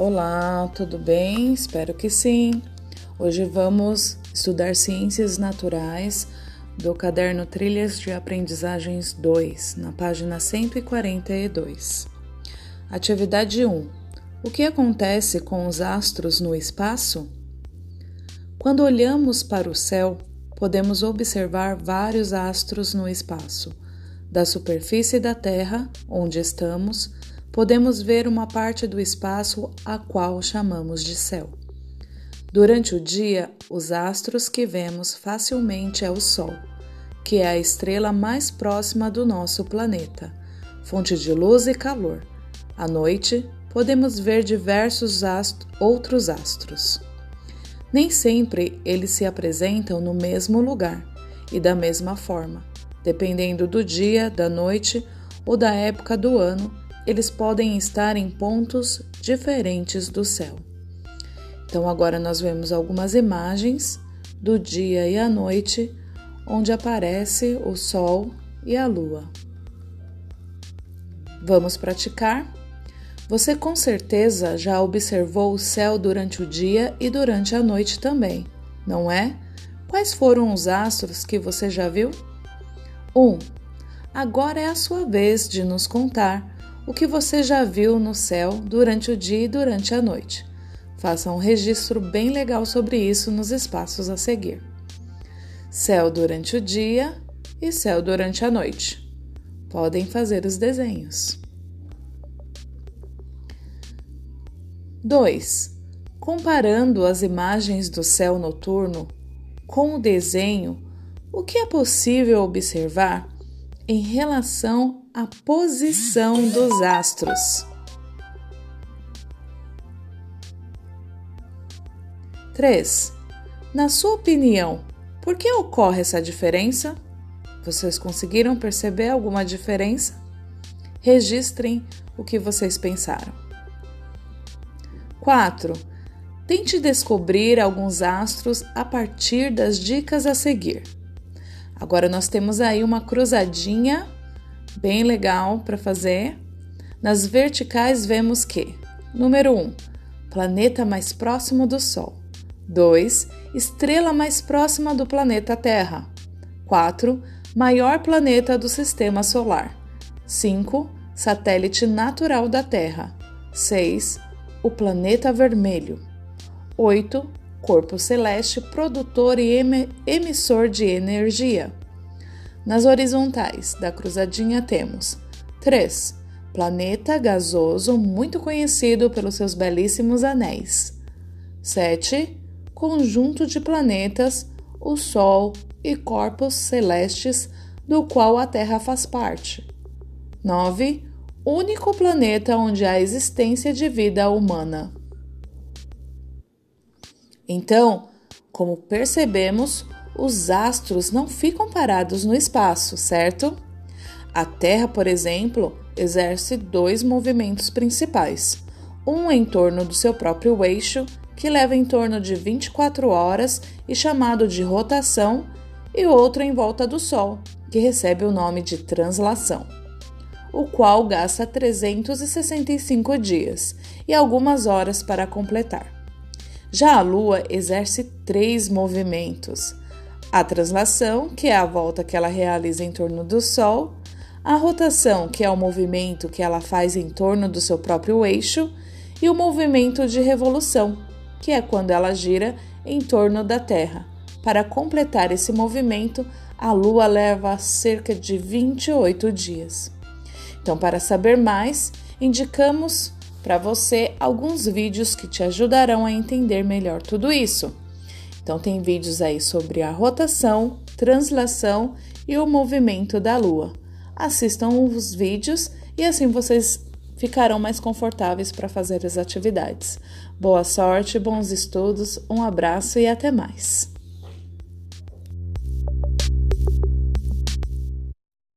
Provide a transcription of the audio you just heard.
Olá, tudo bem? Espero que sim. Hoje vamos estudar Ciências Naturais do caderno Trilhas de Aprendizagens 2, na página 142. Atividade 1. O que acontece com os astros no espaço? Quando olhamos para o céu, podemos observar vários astros no espaço. Da superfície da Terra, onde estamos, podemos ver uma parte do espaço a qual chamamos de céu. Durante o dia, os astros que vemos facilmente é o Sol, que é a estrela mais próxima do nosso planeta, fonte de luz e calor. À noite, podemos ver diversos outros astros. Nem sempre eles se apresentam no mesmo lugar e da mesma forma. Dependendo do dia, da noite ou da época do ano, eles podem estar em pontos diferentes do céu. Então, agora nós vemos algumas imagens do dia e a noite, onde aparece o Sol e a Lua. Vamos praticar? Você com certeza já observou o céu durante o dia e durante a noite também, não é? Quais foram os astros que você já viu? 1. Um, agora é a sua vez de nos contar o que você já viu no céu durante o dia e durante a noite. Faça um registro bem legal sobre isso nos espaços a seguir. Céu durante o dia e céu durante a noite. Podem fazer os desenhos. 2. Comparando as imagens do céu noturno com o desenho, o que é possível observar em relação à posição dos astros. 3. Na sua opinião, por que ocorre essa diferença? Vocês conseguiram perceber alguma diferença? Registrem o que vocês pensaram. 4. Tente descobrir alguns astros a partir das dicas a seguir. Agora nós temos aí uma cruzadinha bem legal para fazer. Nas verticais vemos que número 1, um, planeta mais próximo do Sol. 2. Estrela mais próxima do planeta Terra. 4. Maior planeta do sistema solar. 5. Satélite natural da Terra. 6. O planeta vermelho. 8 corpo celeste produtor e emissor de energia. Nas horizontais da cruzadinha temos 3. Planeta gasoso muito conhecido pelos seus belíssimos anéis. 7. Conjunto de planetas, o Sol e corpos celestes do qual a Terra faz parte. 9. Único planeta onde há existência de vida humana. Então, como percebemos, os astros não ficam parados no espaço, certo? A Terra, por exemplo, exerce dois movimentos principais: um em torno do seu próprio eixo, que leva em torno de 24 horas e chamado de rotação, e outro em volta do Sol, que recebe o nome de translação, o qual gasta 365 dias e algumas horas para completar. Já a Lua exerce três movimentos: a translação, que é a volta que ela realiza em torno do Sol, a rotação, que é o movimento que ela faz em torno do seu próprio eixo, e o movimento de revolução, que é quando ela gira em torno da Terra. Para completar esse movimento, a Lua leva cerca de 28 dias. Então, para saber mais, indicamos para você alguns vídeos que te ajudarão a entender melhor tudo isso. Então, tem vídeos aí sobre a rotação, translação e o movimento da Lua. Assistam os vídeos e assim vocês ficarão mais confortáveis para fazer as atividades. Boa sorte, bons estudos, um abraço e até mais!